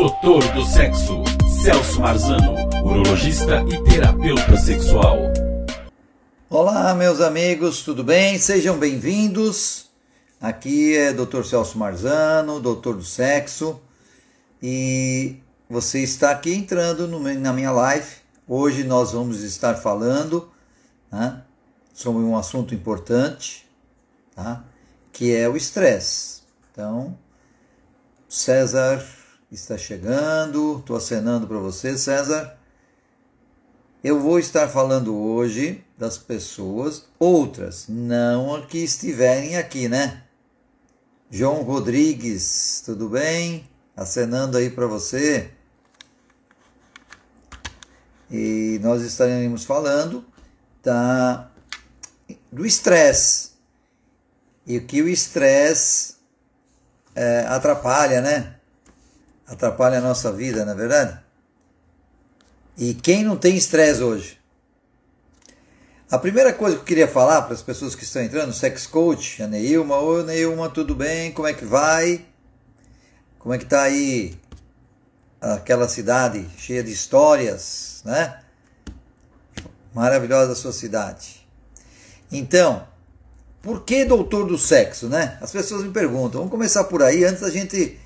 Doutor do Sexo, Celso Marzano, urologista e terapeuta sexual. Olá, meus amigos, tudo bem? Sejam bem-vindos. Aqui é Dr. Celso Marzano, doutor do sexo, e você está aqui entrando no, na minha live. Hoje nós vamos estar falando né, sobre um assunto importante, tá? que é o estresse. Então, César está chegando, estou acenando para você, César. Eu vou estar falando hoje das pessoas, outras, não que estiverem aqui, né? João Rodrigues, tudo bem? Acenando aí para você. E nós estaremos falando da, do estresse. E o que o estresse é, atrapalha, né? Atrapalha a nossa vida, não é verdade? E quem não tem estresse hoje? A primeira coisa que eu queria falar para as pessoas que estão entrando, sex coach, a Neilma, oi Neilma, tudo bem? Como é que vai? Como é que tá aí aquela cidade cheia de histórias, né? Maravilhosa sua cidade. Então, por que doutor do sexo, né? As pessoas me perguntam. Vamos começar por aí antes da gente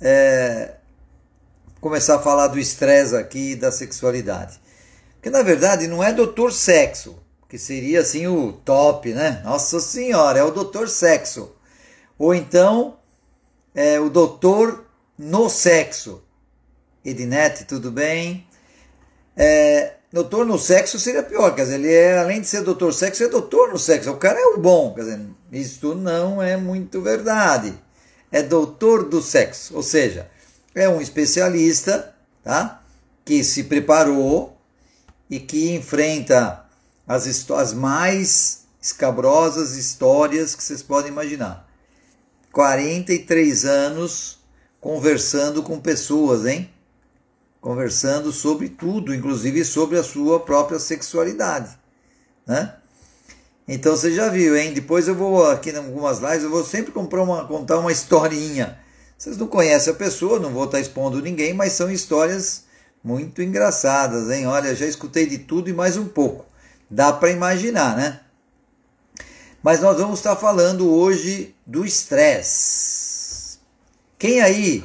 é, começar a falar do estresse aqui e da sexualidade. Porque na verdade não é doutor sexo, que seria assim o top, né? Nossa senhora, é o doutor sexo. Ou então é o doutor no sexo. Edinete, tudo bem? É, doutor no sexo seria pior, quer dizer, ele é, além de ser doutor sexo, é doutor no sexo. O cara é o bom, quer dizer, isto não é muito verdade. É doutor do sexo, ou seja, é um especialista, tá? Que se preparou e que enfrenta as, as mais escabrosas histórias que vocês podem imaginar. 43 anos conversando com pessoas, hein? Conversando sobre tudo, inclusive sobre a sua própria sexualidade, né? Então você já viu, hein? Depois eu vou aqui em algumas lives, eu vou sempre comprar uma, contar uma historinha vocês não conhecem a pessoa, não vou estar expondo ninguém, mas são histórias muito engraçadas, hein? Olha, já escutei de tudo e mais um pouco. Dá para imaginar, né? Mas nós vamos estar falando hoje do estresse. Quem aí,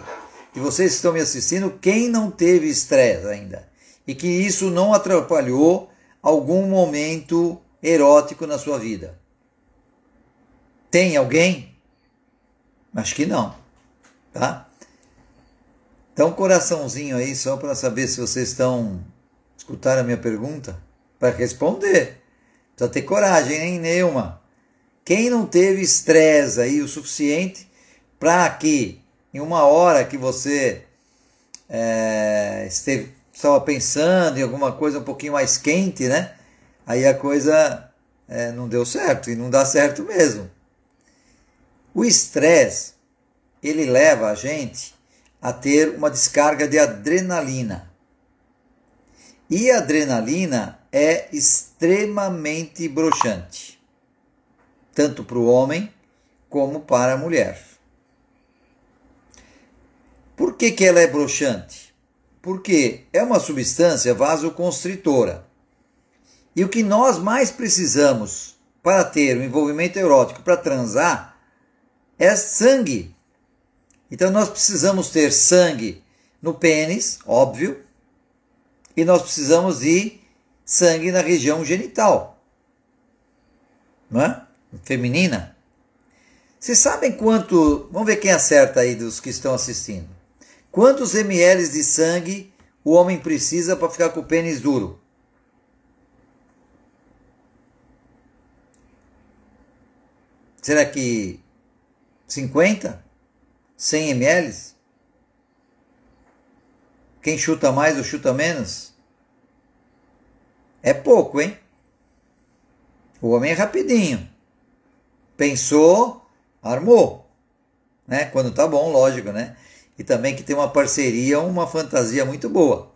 de vocês que estão me assistindo, quem não teve estresse ainda? E que isso não atrapalhou algum momento erótico na sua vida? Tem alguém? Acho que não tá? Então, coraçãozinho aí só para saber se vocês estão escutando a minha pergunta para responder. Precisa ter coragem, hein, Neuma? Quem não teve estresse aí o suficiente para que em uma hora que você é, esteve, estava pensando em alguma coisa um pouquinho mais quente, né? Aí a coisa é, não deu certo e não dá certo mesmo. O estresse ele leva a gente a ter uma descarga de adrenalina. E a adrenalina é extremamente broxante, tanto para o homem como para a mulher. Por que, que ela é broxante? Porque é uma substância vasoconstritora. E o que nós mais precisamos para ter um envolvimento erótico, para transar, é sangue. Então nós precisamos ter sangue no pênis, óbvio, e nós precisamos de sangue na região genital, não é? Feminina. Vocês sabem quanto. Vamos ver quem acerta aí dos que estão assistindo. Quantos ml de sangue o homem precisa para ficar com o pênis duro? Será que 50? 100 ml? Quem chuta mais ou chuta menos? É pouco, hein? O homem é rapidinho. Pensou, armou. Né? Quando tá bom, lógico, né? E também que tem uma parceria, uma fantasia muito boa.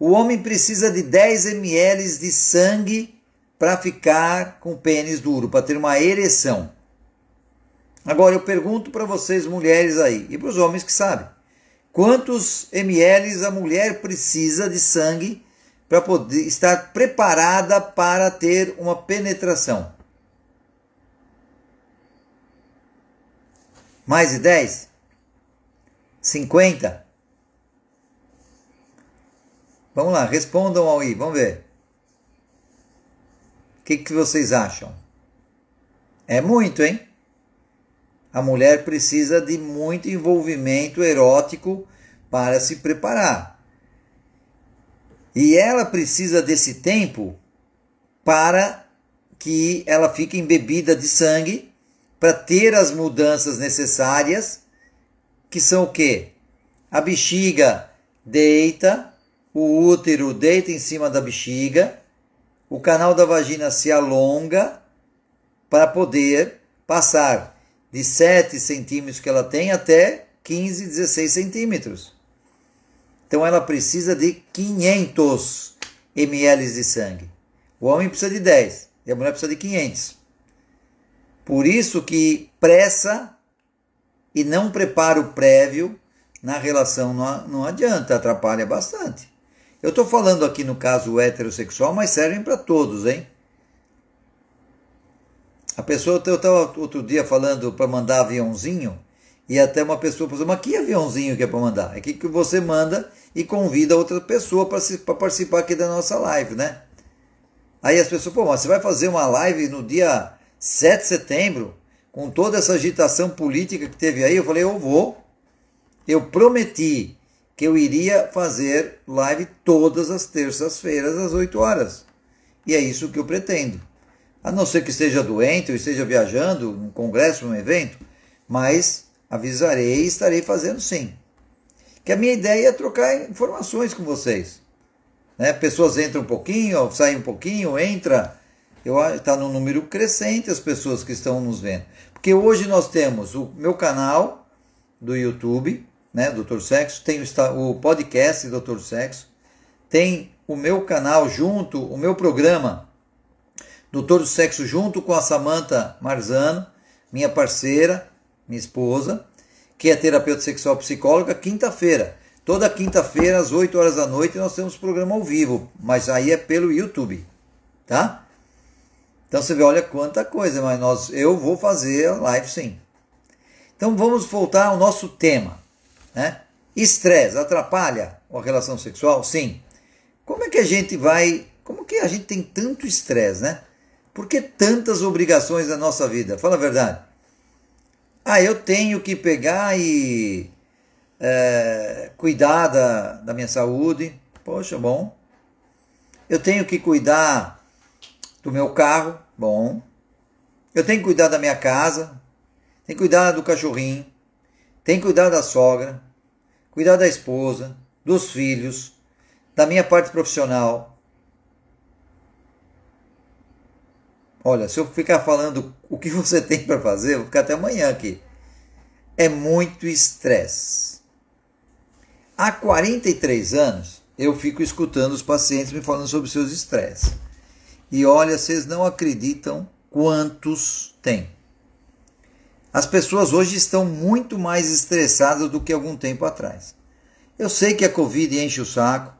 O homem precisa de 10 ml de sangue para ficar com o pênis duro, para ter uma ereção. Agora eu pergunto para vocês, mulheres aí, e para os homens que sabem: quantos ml a mulher precisa de sangue para poder estar preparada para ter uma penetração. Mais de 10? 50? Vamos lá, respondam aí, vamos ver. O que, que vocês acham? É muito, hein? A mulher precisa de muito envolvimento erótico para se preparar. E ela precisa desse tempo para que ela fique embebida de sangue para ter as mudanças necessárias, que são o quê? A bexiga deita, o útero deita em cima da bexiga, o canal da vagina se alonga para poder passar de 7 centímetros que ela tem até 15, 16 centímetros. Então ela precisa de 500 ml de sangue. O homem precisa de 10 e a mulher precisa de 500. Por isso que pressa e não preparo prévio na relação não, adianta, atrapalha bastante. Eu estou falando aqui no caso heterossexual, mas servem para todos, hein? A pessoa, eu estava outro dia falando para mandar aviãozinho, e até uma pessoa falou, mas que aviãozinho que é para mandar? É que, que você manda e convida outra pessoa para participar aqui da nossa live, né? Aí as pessoas, pô, mas você vai fazer uma live no dia 7 de setembro, com toda essa agitação política que teve aí, eu falei, eu vou. Eu prometi que eu iria fazer live todas as terças-feiras às 8 horas. E é isso que eu pretendo. A não ser que esteja doente ou esteja viajando, num congresso, num evento, mas avisarei e estarei fazendo sim. Que a minha ideia é trocar informações com vocês. Né? Pessoas entram um pouquinho, saem um pouquinho, entra está num número crescente as pessoas que estão nos vendo. Porque hoje nós temos o meu canal do YouTube, né, Doutor Sexo, tem o, o podcast Doutor Sexo, tem o meu canal junto, o meu programa Doutor Sexo junto com a Samantha Marzano, minha parceira, minha esposa, que é terapeuta sexual psicóloga, quinta-feira. Toda quinta-feira, às 8 horas da noite, nós temos programa ao vivo, mas aí é pelo YouTube, tá? Então você vê, olha quanta coisa, mas nós, eu vou fazer a live sim. Então vamos voltar ao nosso tema. Né? Estresse atrapalha a relação sexual? Sim. Como é que a gente vai. Como que a gente tem tanto estresse, né? Por que tantas obrigações na nossa vida? Fala a verdade. Ah, eu tenho que pegar e é, cuidar da, da minha saúde. Poxa, bom. Eu tenho que cuidar do meu carro. Bom. Eu tenho que cuidar da minha casa, tenho que cuidar do cachorrinho, tenho que cuidar da sogra, cuidar da esposa, dos filhos, da minha parte profissional. Olha, se eu ficar falando o que você tem para fazer, eu vou ficar até amanhã aqui. É muito estresse. Há 43 anos, eu fico escutando os pacientes me falando sobre seus estresses. E olha, vocês não acreditam quantos tem. As pessoas hoje estão muito mais estressadas do que algum tempo atrás. Eu sei que a Covid enche o saco,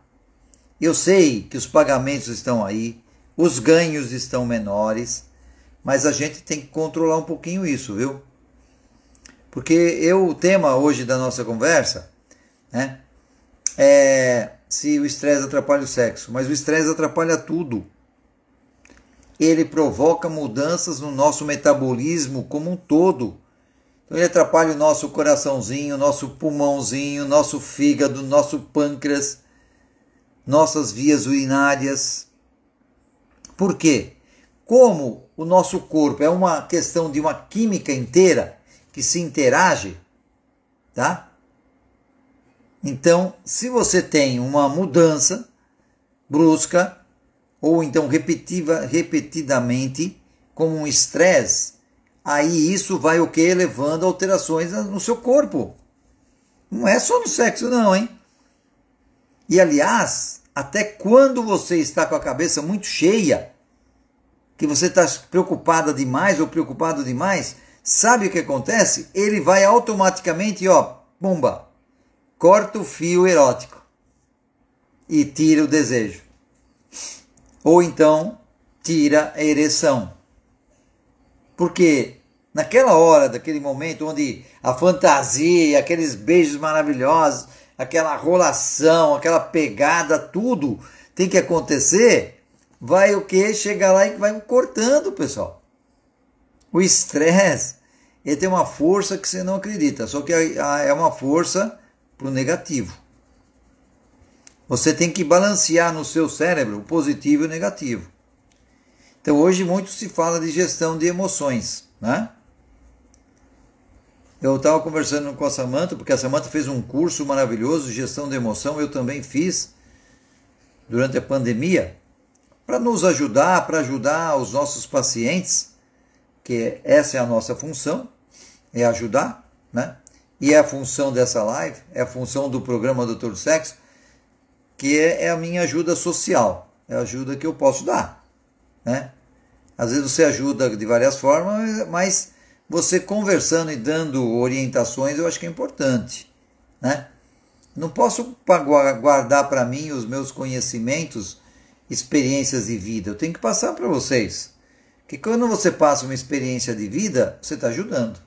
eu sei que os pagamentos estão aí, os ganhos estão menores, mas a gente tem que controlar um pouquinho isso, viu? Porque eu, o tema hoje da nossa conversa né, é se o estresse atrapalha o sexo, mas o estresse atrapalha tudo ele provoca mudanças no nosso metabolismo como um todo. Então ele atrapalha o nosso coraçãozinho, nosso pulmãozinho, nosso fígado, nosso pâncreas, nossas vias urinárias. Por quê? Como o nosso corpo é uma questão de uma química inteira que se interage, tá? Então, se você tem uma mudança brusca, ou então repetiva, repetidamente como um estresse, aí isso vai o que? Levando alterações no seu corpo. Não é só no sexo não, hein? E aliás, até quando você está com a cabeça muito cheia, que você está preocupada demais ou preocupado demais, sabe o que acontece? Ele vai automaticamente, ó, bomba, corta o fio erótico e tira o desejo. Ou então tira a ereção. Porque naquela hora, daquele momento onde a fantasia, aqueles beijos maravilhosos, aquela rolação, aquela pegada, tudo tem que acontecer, vai o que? Chegar lá e vai cortando, pessoal. O estresse, ele tem uma força que você não acredita, só que é uma força para o negativo. Você tem que balancear no seu cérebro o positivo e o negativo. Então hoje muito se fala de gestão de emoções, né? Eu estava conversando com a Samanta, porque a Samanta fez um curso maravilhoso de gestão de emoção, eu também fiz durante a pandemia, para nos ajudar, para ajudar os nossos pacientes, que essa é a nossa função, é ajudar, né? E é a função dessa live, é a função do programa Doutor Sexo, que é, é a minha ajuda social, é a ajuda que eu posso dar, né? Às vezes você ajuda de várias formas, mas você conversando e dando orientações, eu acho que é importante, né? Não posso guardar para mim os meus conhecimentos, experiências de vida. Eu tenho que passar para vocês. Que quando você passa uma experiência de vida, você está ajudando.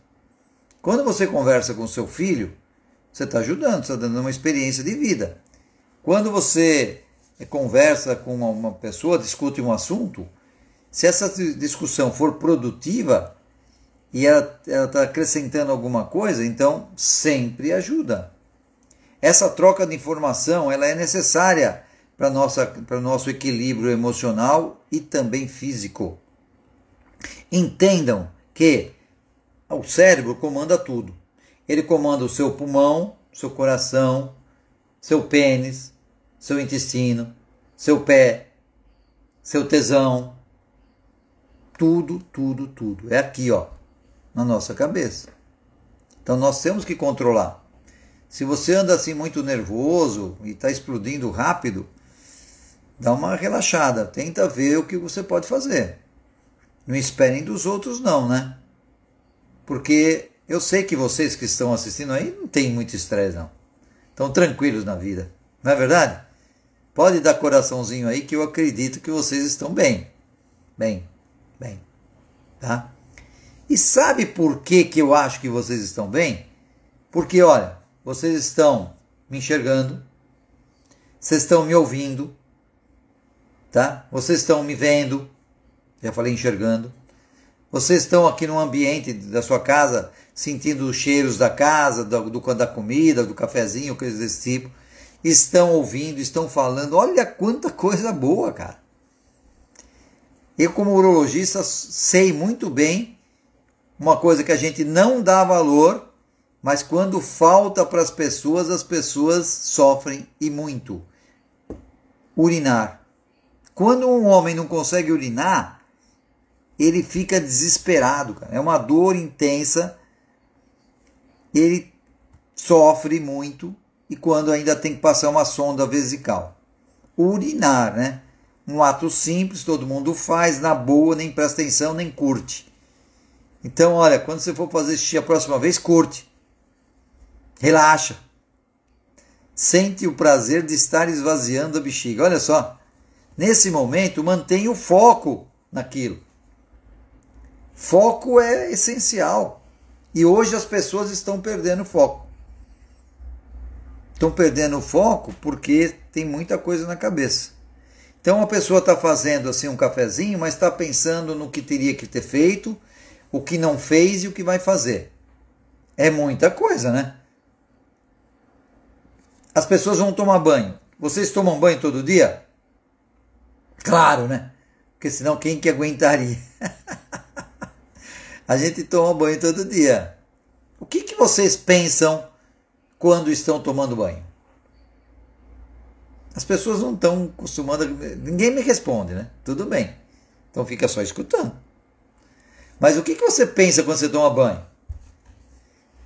Quando você conversa com seu filho, você está ajudando, está dando uma experiência de vida. Quando você conversa com uma pessoa, discute um assunto, se essa discussão for produtiva, e ela está acrescentando alguma coisa, então sempre ajuda. Essa troca de informação ela é necessária para o nosso equilíbrio emocional e também físico. Entendam que o cérebro comanda tudo. Ele comanda o seu pulmão, seu coração, seu pênis, seu intestino, seu pé, seu tesão. Tudo, tudo, tudo. É aqui, ó na nossa cabeça. Então nós temos que controlar. Se você anda assim muito nervoso e está explodindo rápido, dá uma relaxada, tenta ver o que você pode fazer. Não esperem dos outros não, né? Porque eu sei que vocês que estão assistindo aí não tem muito estresse não. Estão tranquilos na vida. Não é verdade? Pode dar coraçãozinho aí que eu acredito que vocês estão bem. Bem, bem. Tá? E sabe por que, que eu acho que vocês estão bem? Porque, olha, vocês estão me enxergando, vocês estão me ouvindo, tá? Vocês estão me vendo, já falei enxergando. Vocês estão aqui no ambiente da sua casa, sentindo os cheiros da casa, do, do, da comida, do cafezinho, coisas desse tipo. Estão ouvindo, estão falando. Olha quanta coisa boa, cara. Eu, como urologista, sei muito bem uma coisa que a gente não dá valor, mas quando falta para as pessoas, as pessoas sofrem e muito. Urinar. Quando um homem não consegue urinar, ele fica desesperado, cara. É uma dor intensa. Ele sofre muito e quando ainda tem que passar uma sonda vesical. Urinar, né? Um ato simples, todo mundo faz, na boa, nem presta atenção, nem curte. Então, olha, quando você for fazer xixi a próxima vez, curte. Relaxa. Sente o prazer de estar esvaziando a bexiga. Olha só. Nesse momento, mantenha o foco naquilo. Foco é essencial. E hoje as pessoas estão perdendo foco. Estão perdendo foco porque tem muita coisa na cabeça. Então a pessoa está fazendo assim um cafezinho, mas está pensando no que teria que ter feito, o que não fez e o que vai fazer. É muita coisa, né? As pessoas vão tomar banho. Vocês tomam banho todo dia? Claro, né? Porque senão quem que aguentaria? A gente toma banho todo dia. O que, que vocês pensam quando estão tomando banho? As pessoas não estão acostumadas. Ninguém me responde, né? Tudo bem. Então fica só escutando. Mas o que, que você pensa quando você toma banho?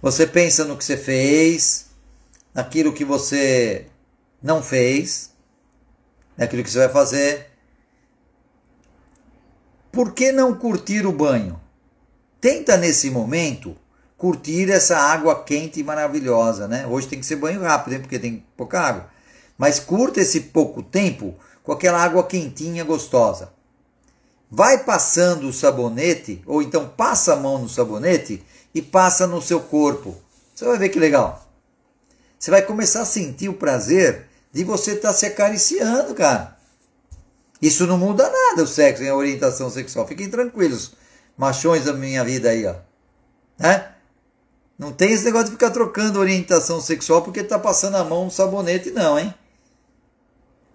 Você pensa no que você fez, naquilo que você não fez, naquilo que você vai fazer. Por que não curtir o banho? Tenta nesse momento curtir essa água quente e maravilhosa, né? Hoje tem que ser banho rápido, hein? porque tem pouca água. Mas curta esse pouco tempo com aquela água quentinha gostosa. Vai passando o sabonete, ou então passa a mão no sabonete e passa no seu corpo. Você vai ver que legal. Você vai começar a sentir o prazer de você estar tá se acariciando, cara. Isso não muda nada o sexo, a orientação sexual. Fiquem tranquilos, machões da minha vida aí, ó. Né? Não tem esse negócio de ficar trocando orientação sexual porque está passando a mão no sabonete, não, hein?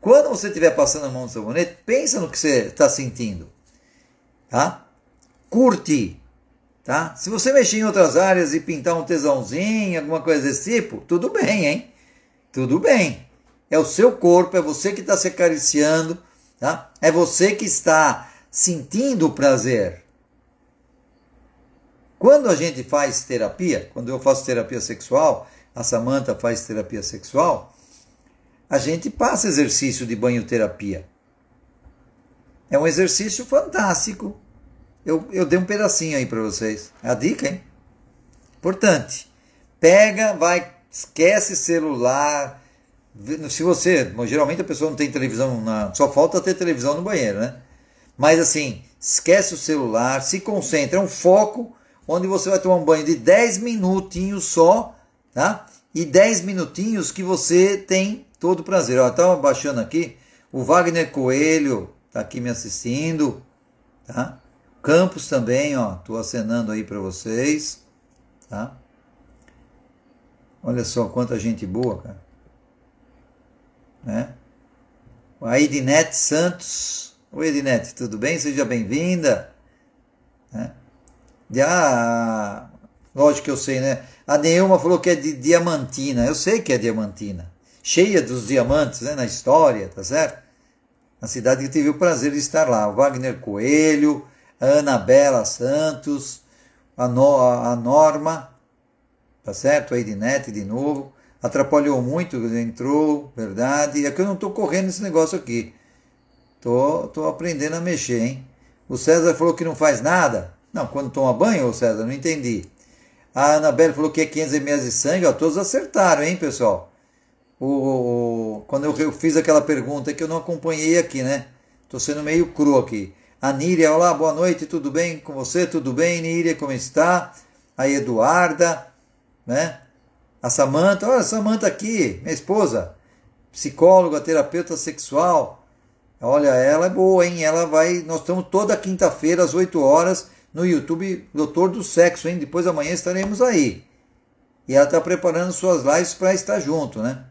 Quando você estiver passando a mão no sabonete, pensa no que você está sentindo, tá? Curte, tá? Se você mexer em outras áreas e pintar um tesãozinho, alguma coisa desse tipo, tudo bem, hein? Tudo bem. É o seu corpo, é você que está se acariciando, tá? É você que está sentindo o prazer. Quando a gente faz terapia, quando eu faço terapia sexual, a Samanta faz terapia sexual, a gente passa exercício de banho-terapia. É um exercício fantástico. Eu, eu dei um pedacinho aí para vocês. É a dica, hein? Importante. Pega, vai, esquece celular. Se você, geralmente a pessoa não tem televisão, na, só falta ter televisão no banheiro, né? Mas assim, esquece o celular, se concentra, é um foco onde você vai tomar um banho de 10 minutinhos só, tá? E 10 minutinhos que você tem todo o prazer. Ó, estava baixando aqui, o Wagner Coelho está aqui me assistindo, tá? Campos também, ó, tô acenando aí para vocês, tá? Olha só quanta gente boa, cara. Né? A Edinete Santos. Oi, Edinete, tudo bem? Seja bem-vinda. Né? Ah, lógico que eu sei, né? A Neuma falou que é de Diamantina. Eu sei que é Diamantina. Cheia dos diamantes né, na história, tá certo? A cidade que tive o prazer de estar lá. Wagner Coelho, a Anabela Santos, a, no, a Norma, tá certo? A Edinete de novo. Atrapalhou muito, entrou, verdade. É que eu não estou correndo esse negócio aqui. Tô, tô aprendendo a mexer, hein? O César falou que não faz nada. Não, quando toma banho, César, não entendi. A Anabelle falou que é 500 ml de sangue, ó, todos acertaram, hein, pessoal? O, quando eu, fiz aquela pergunta que eu não acompanhei aqui, né? Estou sendo meio cru aqui. A Níria, olá, boa noite, tudo bem com você? Tudo bem, Níria, como está? A Eduarda, né? A Samanta, olha a Samanta aqui, minha esposa, psicóloga, terapeuta sexual. Olha, ela é boa, hein? Ela vai, nós estamos toda quinta-feira às 8 horas no YouTube Doutor do Sexo, hein? Depois amanhã estaremos aí. E ela está preparando suas lives para estar junto, né?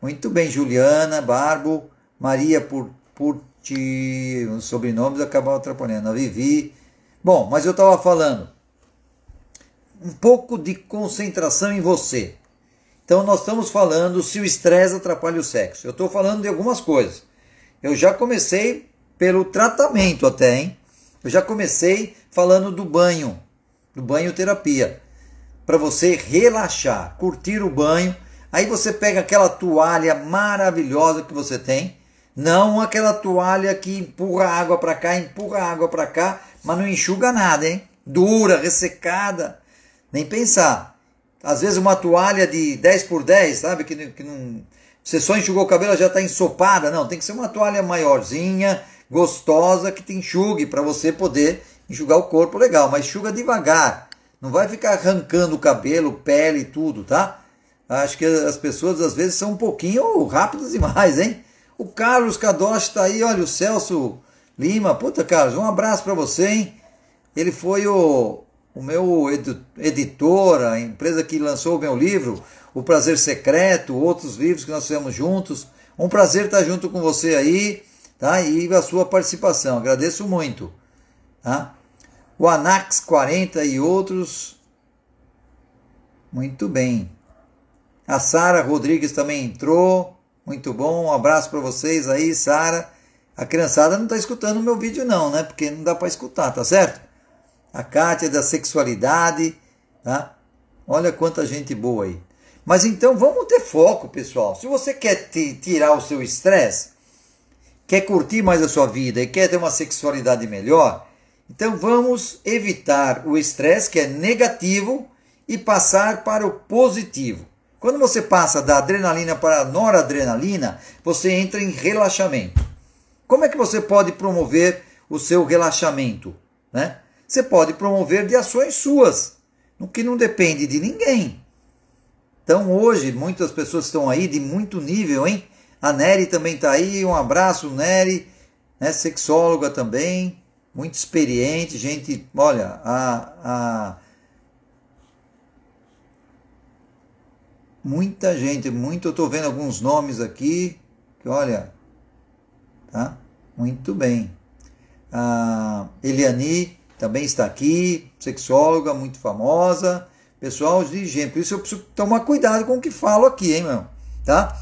Muito bem, Juliana, Barbo, Maria por, Purti, os sobrenomes acabaram atrapalhando. A Vivi. Bom, mas eu estava falando um pouco de concentração em você. Então nós estamos falando se o estresse atrapalha o sexo. Eu estou falando de algumas coisas. Eu já comecei pelo tratamento até, hein? Eu já comecei falando do banho, do banho terapia, para você relaxar, curtir o banho. Aí você pega aquela toalha maravilhosa que você tem, não aquela toalha que empurra água para cá, empurra água para cá, mas não enxuga nada, hein? Dura, ressecada, nem pensar. Às vezes uma toalha de 10 por 10, sabe? Que, que não. Você só enxugou o cabelo, já está ensopada. Não, tem que ser uma toalha maiorzinha, gostosa que te enxugue para você poder enxugar o corpo legal, mas enxuga devagar. Não vai ficar arrancando o cabelo, pele e tudo, tá? Acho que as pessoas às vezes são um pouquinho rápidas demais, hein? O Carlos Kadosh está aí, olha, o Celso Lima. Puta, Carlos, um abraço para você, hein? Ele foi o, o meu editor, a empresa que lançou o meu livro, O Prazer Secreto, outros livros que nós fizemos juntos. Um prazer estar junto com você aí tá? E a sua participação. Agradeço muito, tá? O Anax 40 e outros. Muito bem. A Sara Rodrigues também entrou. Muito bom. Um abraço para vocês aí, Sara. A criançada não está escutando o meu vídeo não, né? Porque não dá para escutar, tá certo? A Kátia da sexualidade, tá? Olha quanta gente boa aí. Mas então vamos ter foco, pessoal. Se você quer tirar o seu estresse, quer curtir mais a sua vida e quer ter uma sexualidade melhor, então vamos evitar o estresse que é negativo e passar para o positivo. Quando você passa da adrenalina para a noradrenalina, você entra em relaxamento. Como é que você pode promover o seu relaxamento? Né? Você pode promover de ações suas, no que não depende de ninguém. Então hoje muitas pessoas estão aí de muito nível, hein? A Nery também está aí, um abraço Nery, né? sexóloga também, muito experiente, gente, olha, a, a muita gente, muito, eu estou vendo alguns nomes aqui, que olha, tá? Muito bem. A Eliani também está aqui, sexóloga, muito famosa, pessoal dirigente. Por isso eu preciso tomar cuidado com o que falo aqui, hein, meu? Tá?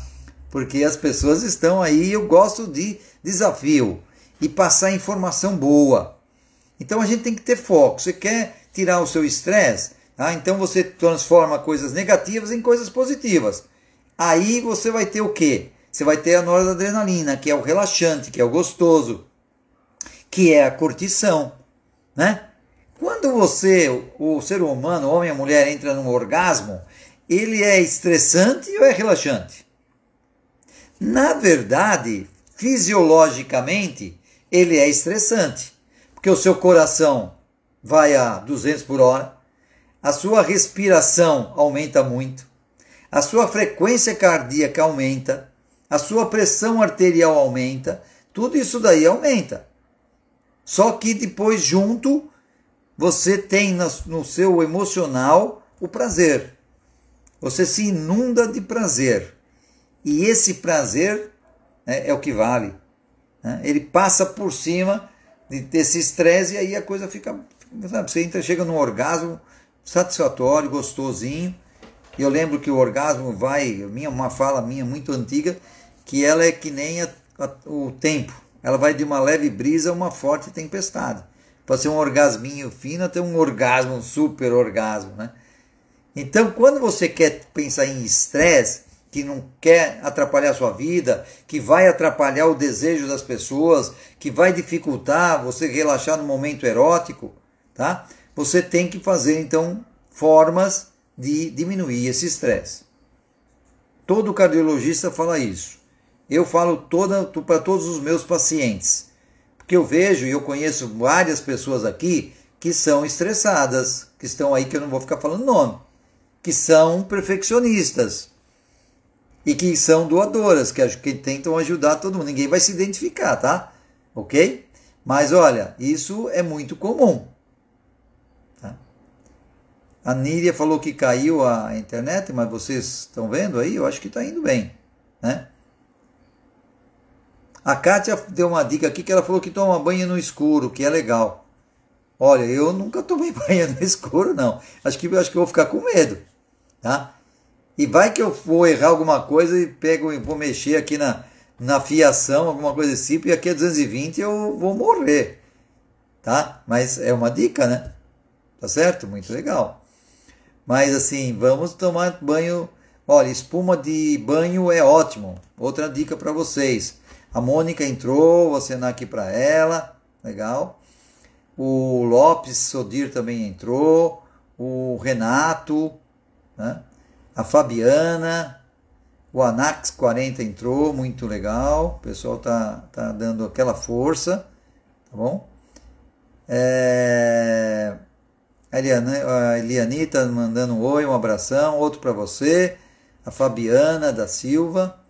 Porque as pessoas estão aí, eu gosto de desafio e passar informação boa. Então a gente tem que ter foco. Você quer tirar o seu estresse? Ah, então você transforma coisas negativas em coisas positivas. Aí você vai ter o quê? Você vai ter a noradrenalina, que é o relaxante, que é o gostoso, que é a curtição, né? Quando você, o ser humano, homem a mulher, entra num orgasmo, ele é estressante ou é relaxante? Na verdade, fisiologicamente, ele é estressante, porque o seu coração vai a 200 por hora, a sua respiração aumenta muito, a sua frequência cardíaca aumenta, a sua pressão arterial aumenta, tudo isso daí aumenta. Só que depois, junto, você tem no seu emocional o prazer. Você se inunda de prazer. E esse prazer né, é o que vale. Né? Ele passa por cima desse estresse e aí a coisa fica. Sabe, você entra, chega num orgasmo satisfatório, gostosinho. Eu lembro que o orgasmo vai, minha, uma fala minha muito antiga, que ela é que nem a, a, o tempo. Ela vai de uma leve brisa a uma forte tempestade. Pode ser um orgasminho fino até um orgasmo, um super orgasmo, né? Então, quando você quer pensar em estresse, que não quer atrapalhar a sua vida, que vai atrapalhar o desejo das pessoas, que vai dificultar você relaxar no momento erótico, tá? Você tem que fazer então formas de diminuir esse estresse. Todo cardiologista fala isso. Eu falo para todos os meus pacientes, porque eu vejo e eu conheço várias pessoas aqui que são estressadas, que estão aí que eu não vou ficar falando nome, que são perfeccionistas e que são doadoras, que, que tentam ajudar todo mundo. Ninguém vai se identificar, tá? Ok? Mas olha, isso é muito comum. A Níria falou que caiu a internet, mas vocês estão vendo aí? Eu acho que está indo bem. Né? A Kátia deu uma dica aqui que ela falou que toma banho no escuro, que é legal. Olha, eu nunca tomei banho no escuro, não. Acho que, acho que eu vou ficar com medo. Tá? E vai que eu vou errar alguma coisa e pego e vou mexer aqui na, na fiação, alguma coisa assim, e aqui é 220 eu vou morrer. Tá? Mas é uma dica, né? Tá certo? Muito legal. Mas assim, vamos tomar banho. Olha, espuma de banho é ótimo. Outra dica para vocês. A Mônica entrou, vou acenar aqui para ela. Legal. O Lopes Sodir também entrou. O Renato. Né? A Fabiana. O Anax 40 entrou, muito legal. O pessoal tá, tá dando aquela força. Tá bom? É... A Eliane está mandando um oi, um abração, outro para você. A Fabiana da Silva.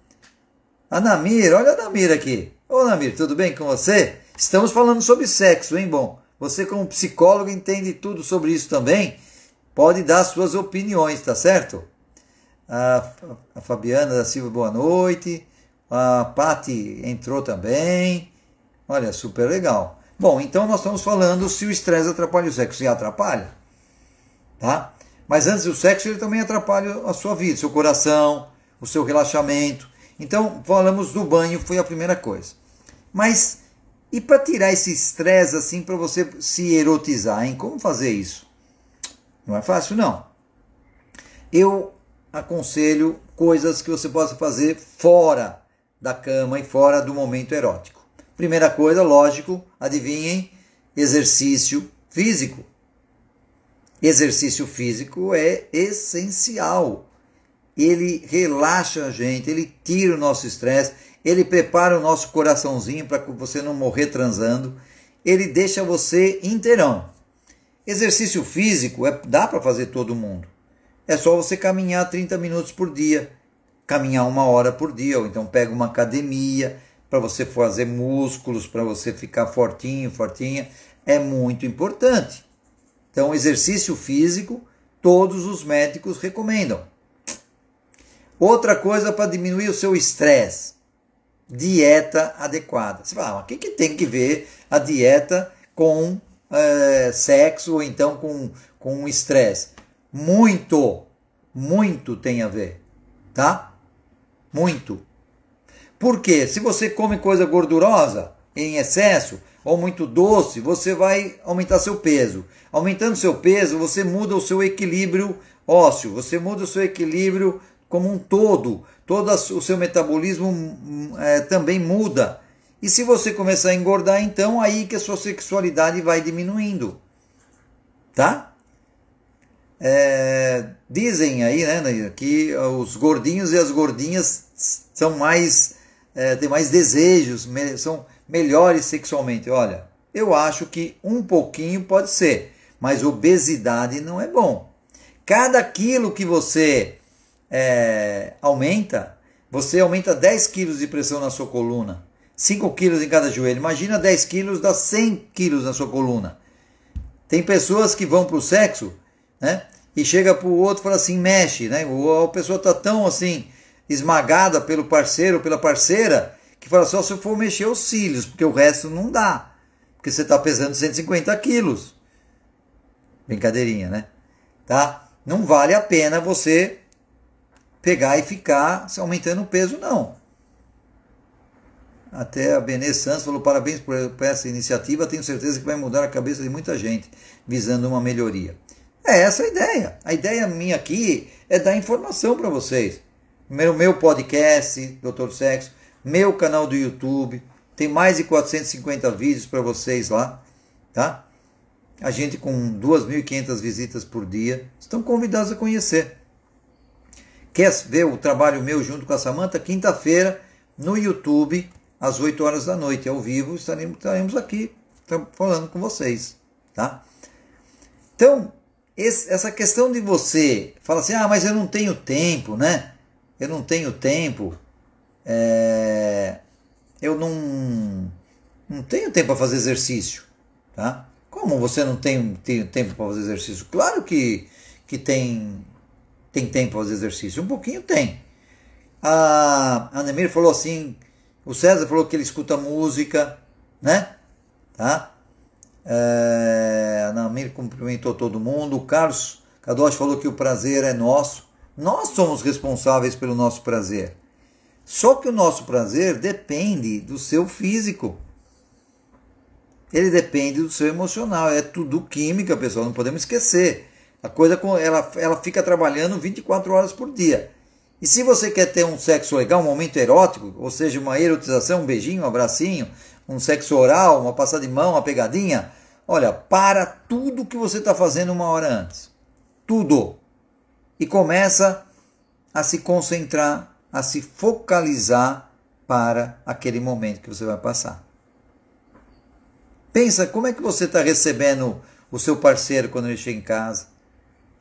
A Namir, olha a Namir aqui. Ô Namir, tudo bem com você? Estamos falando sobre sexo, hein? Bom, você como psicólogo entende tudo sobre isso também. Pode dar suas opiniões, tá certo? A, a Fabiana da Silva, boa noite. A Pati entrou também. Olha, super legal. Bom, então nós estamos falando se o estresse atrapalha o sexo. E atrapalha, tá? Mas antes do sexo, ele também atrapalha a sua vida, seu coração, o seu relaxamento. Então, falamos do banho, foi a primeira coisa. Mas, e para tirar esse estresse assim, para você se erotizar, hein? Como fazer isso? Não é fácil, não. Eu aconselho coisas que você possa fazer fora da cama e fora do momento erótico. Primeira coisa, lógico, adivinhem, exercício físico. exercício físico é essencial. Ele relaxa a gente, ele tira o nosso estresse, ele prepara o nosso coraçãozinho para você não morrer transando, ele deixa você inteirão. Exercício físico é, dá para fazer todo mundo. É só você caminhar 30 minutos por dia, caminhar uma hora por dia, ou então pega uma academia para você fazer músculos, para você ficar fortinho, fortinha. É muito importante. Então, exercício físico, todos os médicos recomendam. Outra coisa para diminuir o seu estresse: dieta adequada. Você fala, ah, o que, que tem que ver a dieta com é, sexo ou então com, com estresse? Muito, muito tem a ver, tá? Muito. Porque se você come coisa gordurosa em excesso ou muito doce, você vai aumentar seu peso. Aumentando seu peso, você muda o seu equilíbrio ósseo, você muda o seu equilíbrio como um todo. Todo o seu metabolismo hum, é, também muda. E se você começar a engordar, então aí que a sua sexualidade vai diminuindo. Tá? É, dizem aí né, que os gordinhos e as gordinhas são mais é, têm mais desejos, me, são melhores sexualmente. Olha, eu acho que um pouquinho pode ser, mas obesidade não é bom. Cada quilo que você é, aumenta, você aumenta 10 quilos de pressão na sua coluna, 5 quilos em cada joelho. Imagina 10 quilos dá 100 quilos na sua coluna. Tem pessoas que vão para o sexo, né? E chega para o outro e fala assim, mexe, né? A pessoa está tão assim esmagada pelo parceiro, pela parceira, que fala só se eu for mexer os cílios, porque o resto não dá. Porque você está pesando 150 quilos. Brincadeirinha, né? Tá? Não vale a pena você pegar e ficar aumentando o peso, não. Até a Benê Santos falou parabéns por essa iniciativa, tenho certeza que vai mudar a cabeça de muita gente, visando uma melhoria. É essa a ideia. A ideia minha aqui é dar informação para vocês meu, meu podcast, Doutor Sexo, meu canal do YouTube. Tem mais de 450 vídeos para vocês lá, tá? A gente com 2.500 visitas por dia. Estão convidados a conhecer. Quer ver o trabalho meu junto com a Samanta? Quinta-feira, no YouTube, às 8 horas da noite, ao vivo, estaremos, estaremos aqui falando com vocês, tá? Então, esse, essa questão de você fala assim, ah, mas eu não tenho tempo, né? Eu não tenho tempo, é, eu não, não tenho tempo para fazer exercício. Tá? Como você não tem, tem tempo para fazer exercício? Claro que, que tem, tem tempo para fazer exercício, um pouquinho tem. A Anemir falou assim, o César falou que ele escuta música, né? Tá? É, a Anemir cumprimentou todo mundo, o Carlos Kadosh falou que o prazer é nosso. Nós somos responsáveis pelo nosso prazer. Só que o nosso prazer depende do seu físico. Ele depende do seu emocional. É tudo química, pessoal. Não podemos esquecer. A coisa ela, ela fica trabalhando 24 horas por dia. E se você quer ter um sexo legal, um momento erótico, ou seja, uma erotização, um beijinho, um abracinho, um sexo oral, uma passada de mão, uma pegadinha, olha, para tudo que você está fazendo uma hora antes. Tudo e começa a se concentrar, a se focalizar para aquele momento que você vai passar. Pensa como é que você está recebendo o seu parceiro quando ele chega em casa,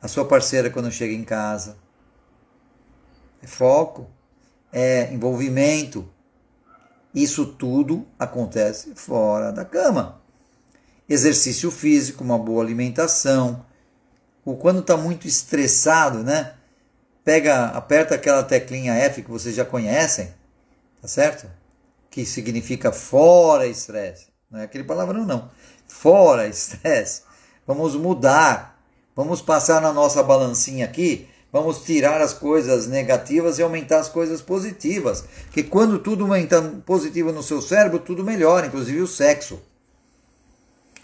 a sua parceira quando chega em casa. É foco, é envolvimento. Isso tudo acontece fora da cama. Exercício físico, uma boa alimentação, ou quando está muito estressado, né? Pega, aperta aquela teclinha F que vocês já conhecem, tá certo? Que significa fora estresse. Não é aquele palavrão, não. Fora estresse. Vamos mudar. Vamos passar na nossa balancinha aqui. Vamos tirar as coisas negativas e aumentar as coisas positivas. Porque quando tudo aumenta positivo no seu cérebro, tudo melhora, inclusive o sexo.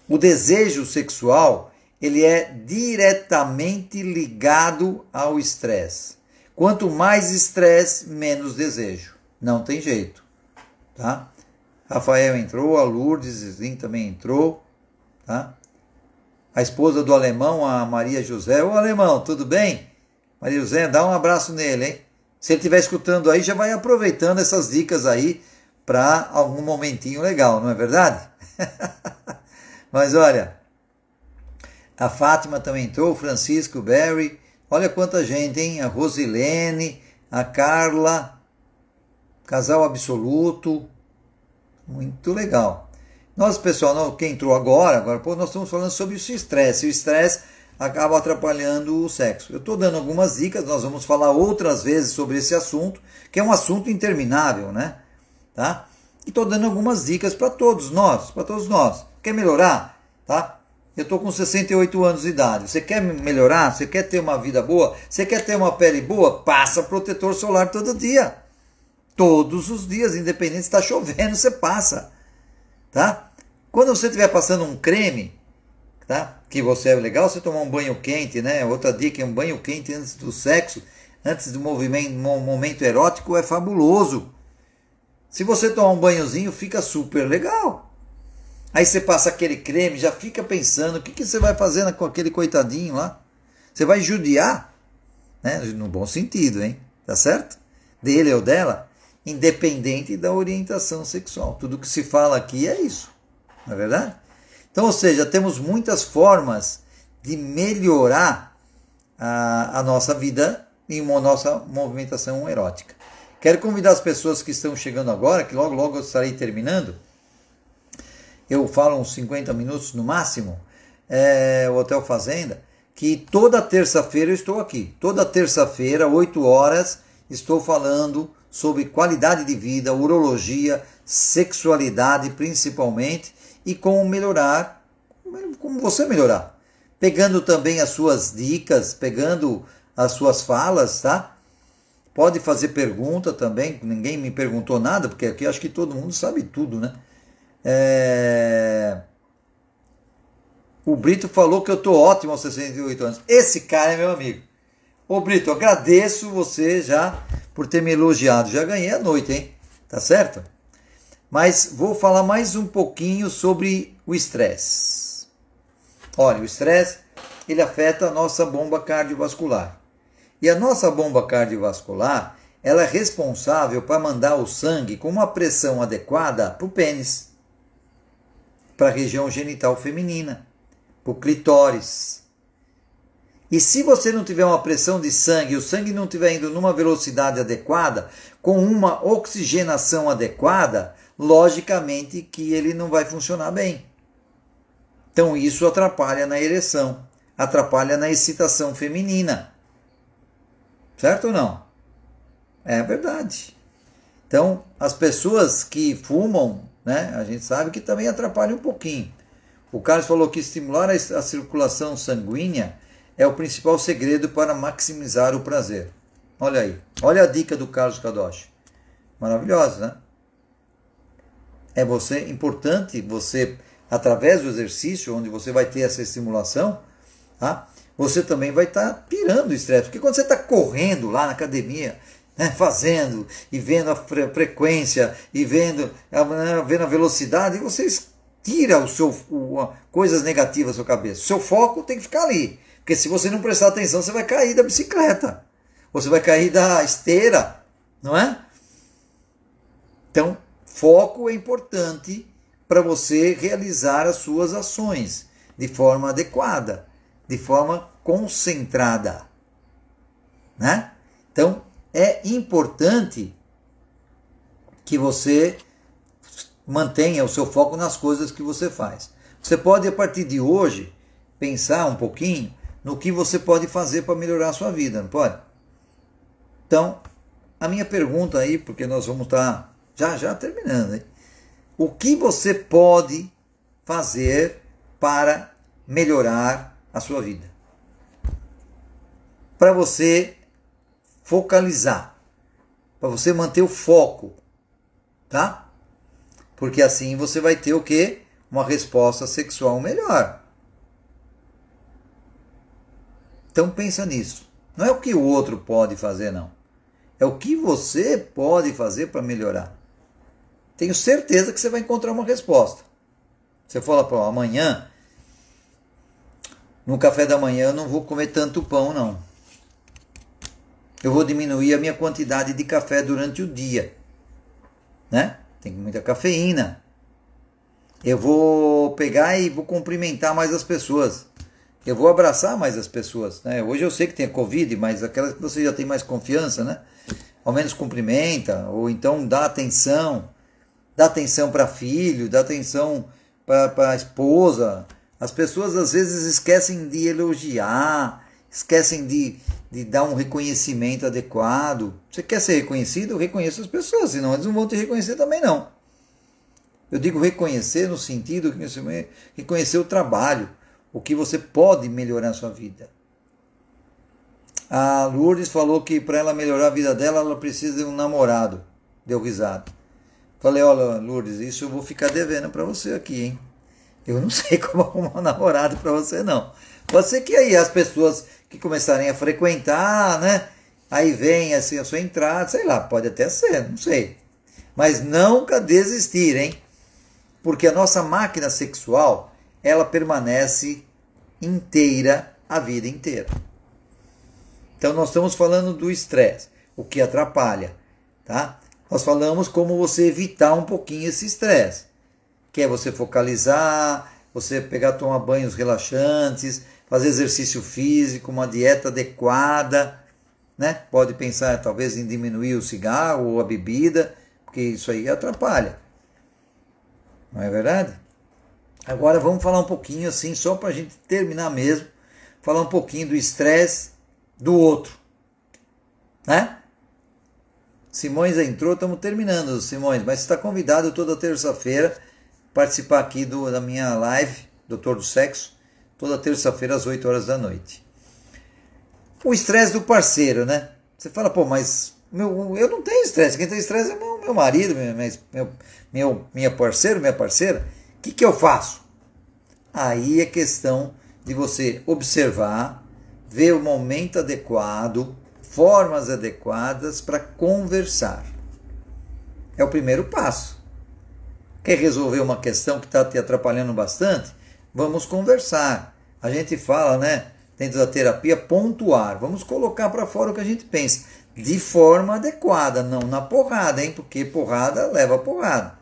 O desejo sexual ele é diretamente ligado ao estresse. Quanto mais estresse, menos desejo. Não tem jeito, tá? Rafael entrou, a Lourdes Slim também entrou, tá? a esposa do alemão, a Maria José. Ô alemão, tudo bem? Maria José, dá um abraço nele, hein? Se ele estiver escutando aí, já vai aproveitando essas dicas aí para algum momentinho legal, não é verdade? Mas olha, a Fátima também entrou, o Francisco, Barry. Olha quanta gente, hein? A Rosilene, a Carla, casal absoluto. Muito legal. Nós, pessoal, quem entrou agora, agora pô, nós estamos falando sobre o estresse. O estresse acaba atrapalhando o sexo. Eu estou dando algumas dicas, nós vamos falar outras vezes sobre esse assunto, que é um assunto interminável, né? Tá? E estou dando algumas dicas para todos nós, para todos nós. Quer melhorar? Tá? Eu estou com 68 anos de idade. Você quer melhorar? Você quer ter uma vida boa? Você quer ter uma pele boa? Passa protetor solar todo dia. Todos os dias, independente se está chovendo, você passa tá? Quando você estiver passando um creme, tá? Que você é legal você tomar um banho quente, né? Outra dica é um banho quente antes do sexo, antes do movimento, momento erótico é fabuloso. Se você tomar um banhozinho, fica super legal. Aí você passa aquele creme, já fica pensando o que, que você vai fazer com aquele coitadinho lá. Você vai judiar, né? No bom sentido, hein? Tá certo? Dele ou dela independente da orientação sexual. Tudo que se fala aqui é isso, não é verdade? Então, ou seja, temos muitas formas de melhorar a, a nossa vida e uma nossa movimentação erótica. Quero convidar as pessoas que estão chegando agora, que logo logo eu estarei terminando. Eu falo uns 50 minutos no máximo, é, o Hotel Fazenda, que toda terça-feira eu estou aqui. Toda terça-feira, 8 horas, estou falando sobre qualidade de vida, urologia, sexualidade principalmente e como melhorar, como você melhorar. Pegando também as suas dicas, pegando as suas falas, tá? Pode fazer pergunta também, ninguém me perguntou nada, porque aqui acho que todo mundo sabe tudo, né? É... O Brito falou que eu tô ótimo aos 68 anos. Esse cara é meu amigo. Ô Brito, agradeço você já por ter me elogiado. Já ganhei a noite, hein? Tá certo? Mas vou falar mais um pouquinho sobre o estresse. Olha, o estresse ele afeta a nossa bomba cardiovascular. E a nossa bomba cardiovascular ela é responsável para mandar o sangue com uma pressão adequada para o pênis, para a região genital feminina, para o clitóris, e se você não tiver uma pressão de sangue, o sangue não estiver indo numa velocidade adequada, com uma oxigenação adequada, logicamente que ele não vai funcionar bem. Então isso atrapalha na ereção, atrapalha na excitação feminina. Certo ou não? É verdade. Então, as pessoas que fumam, né, a gente sabe que também atrapalha um pouquinho. O Carlos falou que estimular a circulação sanguínea é o principal segredo para maximizar o prazer. Olha aí, olha a dica do Carlos Kadosh. Maravilhosa, né? É você importante você através do exercício onde você vai ter essa estimulação, tá? Você também vai estar tá pirando o estresse, porque quando você está correndo lá na academia, né, fazendo e vendo a fre frequência e vendo a, né, vendo a velocidade, você tira o seu o, coisas negativas da sua cabeça. O seu foco tem que ficar ali. Porque se você não prestar atenção, você vai cair da bicicleta. Você vai cair da esteira, não é? Então, foco é importante para você realizar as suas ações de forma adequada, de forma concentrada, né? Então, é importante que você mantenha o seu foco nas coisas que você faz. Você pode, a partir de hoje, pensar um pouquinho no que você pode fazer para melhorar a sua vida, não pode? Então, a minha pergunta aí, porque nós vamos estar tá já já terminando, hein? o que você pode fazer para melhorar a sua vida? Para você focalizar, para você manter o foco, tá? Porque assim você vai ter o que? Uma resposta sexual melhor. Então pensa nisso. Não é o que o outro pode fazer, não. É o que você pode fazer para melhorar. Tenho certeza que você vai encontrar uma resposta. Você fala para amanhã, no café da manhã eu não vou comer tanto pão, não. Eu vou diminuir a minha quantidade de café durante o dia. Né? Tem muita cafeína. Eu vou pegar e vou cumprimentar mais as pessoas. Eu vou abraçar mais as pessoas. Né? Hoje eu sei que tem a Covid, mas aquelas que você já tem mais confiança, né? Ao menos cumprimenta, ou então dá atenção. Dá atenção para filho, dá atenção para esposa, as pessoas às vezes esquecem de elogiar, esquecem de, de dar um reconhecimento adequado. Você quer ser reconhecido? Reconheça as pessoas, senão eles não vão te reconhecer também não. Eu digo reconhecer no sentido que reconhecer o trabalho, o que você pode melhorar na sua vida. A Lourdes falou que para ela melhorar a vida dela, ela precisa de um namorado. Deu risada. Falei, olha, Lourdes, isso eu vou ficar devendo para você aqui, hein? Eu não sei como arrumar um namorado para você, não. Pode ser que aí as pessoas que começarem a frequentar, né? Aí vem assim a sua entrada, sei lá, pode até ser, não sei. Mas nunca desistir, hein? Porque a nossa máquina sexual, ela permanece inteira a vida inteira. Então nós estamos falando do estresse, o que atrapalha, tá? Nós falamos como você evitar um pouquinho esse estresse que é você focalizar, você pegar, tomar banhos relaxantes, fazer exercício físico, uma dieta adequada, né? Pode pensar talvez em diminuir o cigarro ou a bebida, porque isso aí atrapalha. Não é verdade? Agora vamos falar um pouquinho assim, só para a gente terminar mesmo, falar um pouquinho do estresse do outro, né? Simões entrou, estamos terminando, Simões, mas está convidado toda terça-feira participar aqui do, da minha live, Doutor do Sexo, toda terça-feira às 8 horas da noite. O estresse do parceiro, né? Você fala, pô, mas meu, eu não tenho estresse, quem tem estresse é meu, meu marido, meu, meu, minha parceiro, minha parceira. O que, que eu faço? Aí é questão de você observar, ver o momento adequado, formas adequadas para conversar. É o primeiro passo. Quer resolver uma questão que está te atrapalhando bastante? Vamos conversar. A gente fala, né, dentro da terapia, pontuar. Vamos colocar para fora o que a gente pensa. De forma adequada, não na porrada, hein? Porque porrada leva porrada.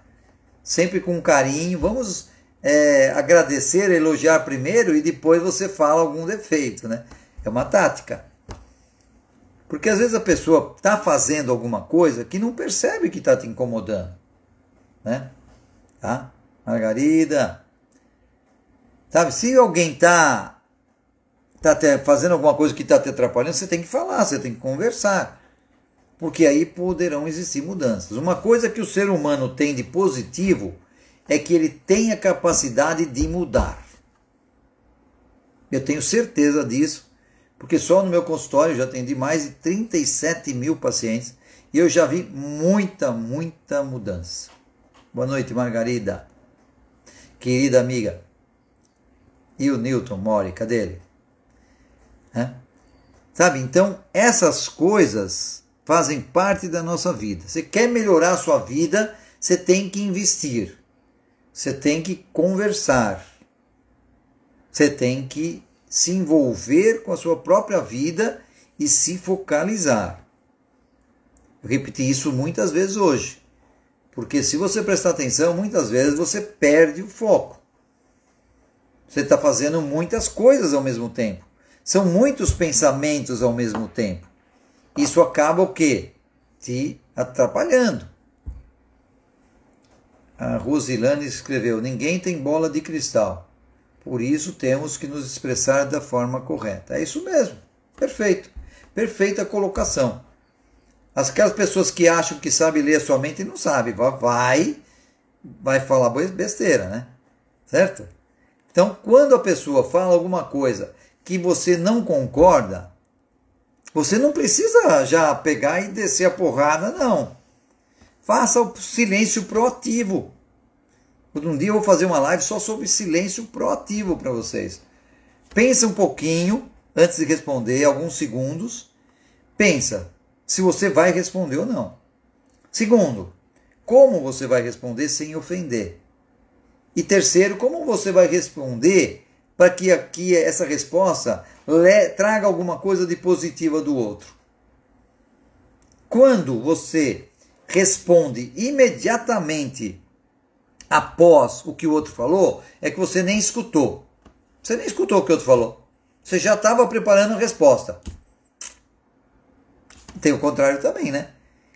Sempre com carinho. Vamos é, agradecer, elogiar primeiro e depois você fala algum defeito, né? É uma tática. Porque às vezes a pessoa está fazendo alguma coisa que não percebe que está te incomodando, né? tá? Margarida. Sabe, se alguém tá, tá te, fazendo alguma coisa que está te atrapalhando, você tem que falar, você tem que conversar. Porque aí poderão existir mudanças. Uma coisa que o ser humano tem de positivo é que ele tem a capacidade de mudar. Eu tenho certeza disso, porque só no meu consultório já atendi mais de 37 mil pacientes e eu já vi muita, muita mudança. Boa noite, Margarida. Querida amiga. E o Newton Mori, cadê ele? É? Sabe, então essas coisas fazem parte da nossa vida. Você quer melhorar a sua vida, você tem que investir. Você tem que conversar. Você tem que se envolver com a sua própria vida e se focalizar. Eu repeti isso muitas vezes hoje. Porque se você prestar atenção, muitas vezes você perde o foco. Você está fazendo muitas coisas ao mesmo tempo. São muitos pensamentos ao mesmo tempo. Isso acaba o quê? Te atrapalhando. A Rosilane escreveu: Ninguém tem bola de cristal. Por isso temos que nos expressar da forma correta. É isso mesmo. Perfeito. Perfeita colocação. Aquelas pessoas que acham que sabe ler a sua mente não sabe, vai vai falar besteira, né? Certo? Então, quando a pessoa fala alguma coisa que você não concorda, você não precisa já pegar e descer a porrada, não. Faça o silêncio proativo. Um dia eu vou fazer uma live só sobre silêncio proativo para vocês. Pensa um pouquinho antes de responder, alguns segundos. Pensa, se você vai responder ou não. Segundo, como você vai responder sem ofender. E terceiro, como você vai responder para que aqui essa resposta traga alguma coisa de positiva do outro. Quando você responde imediatamente após o que o outro falou, é que você nem escutou. Você nem escutou o que o outro falou. Você já estava preparando a resposta. Tem o contrário também, né?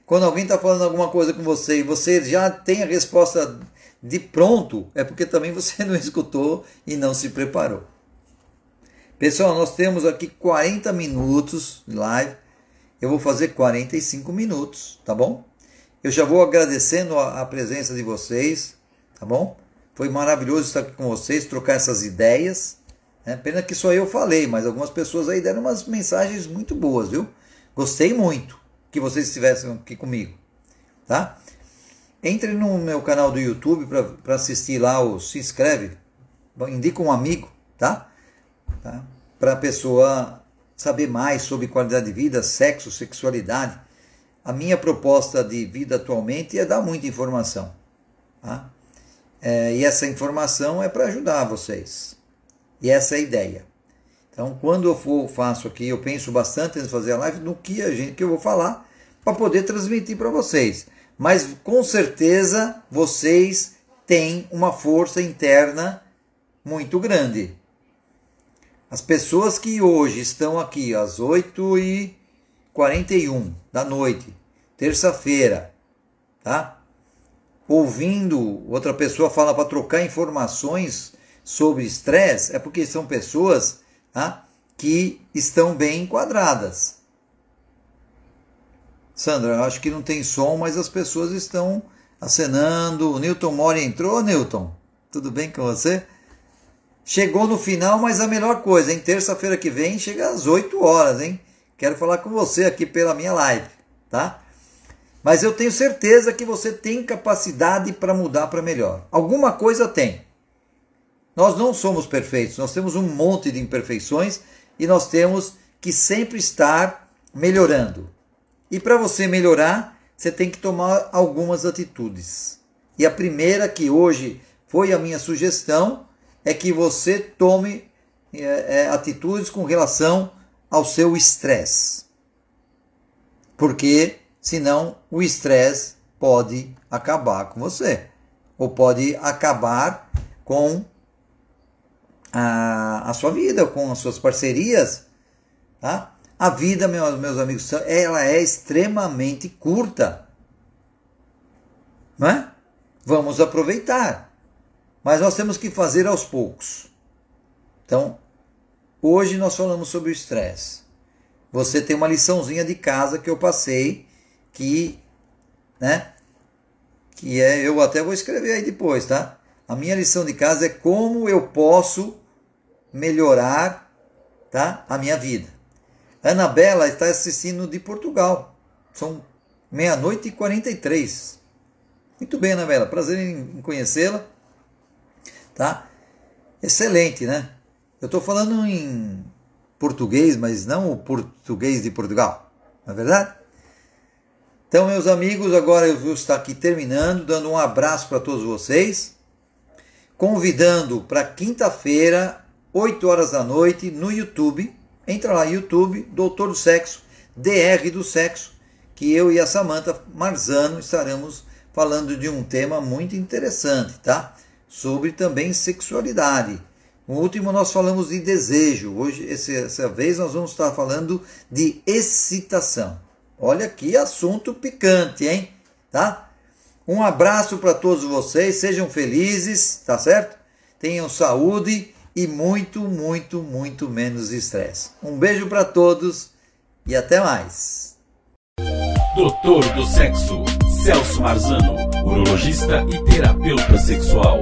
Quando alguém está falando alguma coisa com você e você já tem a resposta de pronto, é porque também você não escutou e não se preparou. Pessoal, nós temos aqui 40 minutos de live. Eu vou fazer 45 minutos, tá bom? Eu já vou agradecendo a, a presença de vocês, tá bom? Foi maravilhoso estar aqui com vocês, trocar essas ideias. É pena que só eu falei, mas algumas pessoas aí deram umas mensagens muito boas, viu? Gostei muito que vocês estivessem aqui comigo, tá? Entre no meu canal do YouTube para assistir lá, o, se inscreve, indica um amigo, tá? tá? Para a pessoa saber mais sobre qualidade de vida, sexo, sexualidade. A minha proposta de vida atualmente é dar muita informação, tá? É, e essa informação é para ajudar vocês. E essa é a ideia. Então, quando eu for, faço aqui, eu penso bastante em fazer a live no que a gente que eu vou falar para poder transmitir para vocês. Mas com certeza vocês têm uma força interna muito grande. As pessoas que hoje estão aqui às 8h41 da noite, terça-feira, tá? ouvindo outra pessoa falar para trocar informações sobre estresse, é porque são pessoas tá, que estão bem enquadradas. Sandra, acho que não tem som, mas as pessoas estão acenando. O Newton Mori entrou, Newton? Tudo bem com você? Chegou no final, mas a melhor coisa, em terça-feira que vem chega às 8 horas, hein? Quero falar com você aqui pela minha live, tá? Mas eu tenho certeza que você tem capacidade para mudar para melhor. Alguma coisa tem. Nós não somos perfeitos, nós temos um monte de imperfeições e nós temos que sempre estar melhorando. E para você melhorar, você tem que tomar algumas atitudes. E a primeira que hoje foi a minha sugestão é que você tome é, é, atitudes com relação ao seu estresse. Porque senão o estresse pode acabar com você, ou pode acabar com a, a sua vida, com as suas parcerias. Tá? A vida, meus, amigos, ela é extremamente curta. Não é? Vamos aproveitar. Mas nós temos que fazer aos poucos. Então, hoje nós falamos sobre o estresse. Você tem uma liçãozinha de casa que eu passei que, né? Que é, eu até vou escrever aí depois, tá? A minha lição de casa é como eu posso melhorar, tá? A minha vida. Anabela está assistindo de Portugal. São meia-noite e 43. Muito bem, Anabela. Prazer em conhecê-la. Tá? Excelente, né? Eu estou falando em português, mas não o português de Portugal. Não é verdade? Então, meus amigos, agora eu vou estar aqui terminando, dando um abraço para todos vocês, convidando para quinta-feira, 8 horas da noite, no YouTube. Entra lá, YouTube, Doutor do Sexo, DR do Sexo, que eu e a Samanta Marzano estaremos falando de um tema muito interessante, tá? Sobre também sexualidade. No último nós falamos de desejo. Hoje, essa vez, nós vamos estar falando de excitação. Olha que assunto picante, hein? Tá? Um abraço para todos vocês, sejam felizes, tá certo? Tenham saúde e muito, muito, muito menos estresse. Um beijo para todos e até mais. Doutor do Sexo, Celso Marzano, urologista e terapeuta sexual.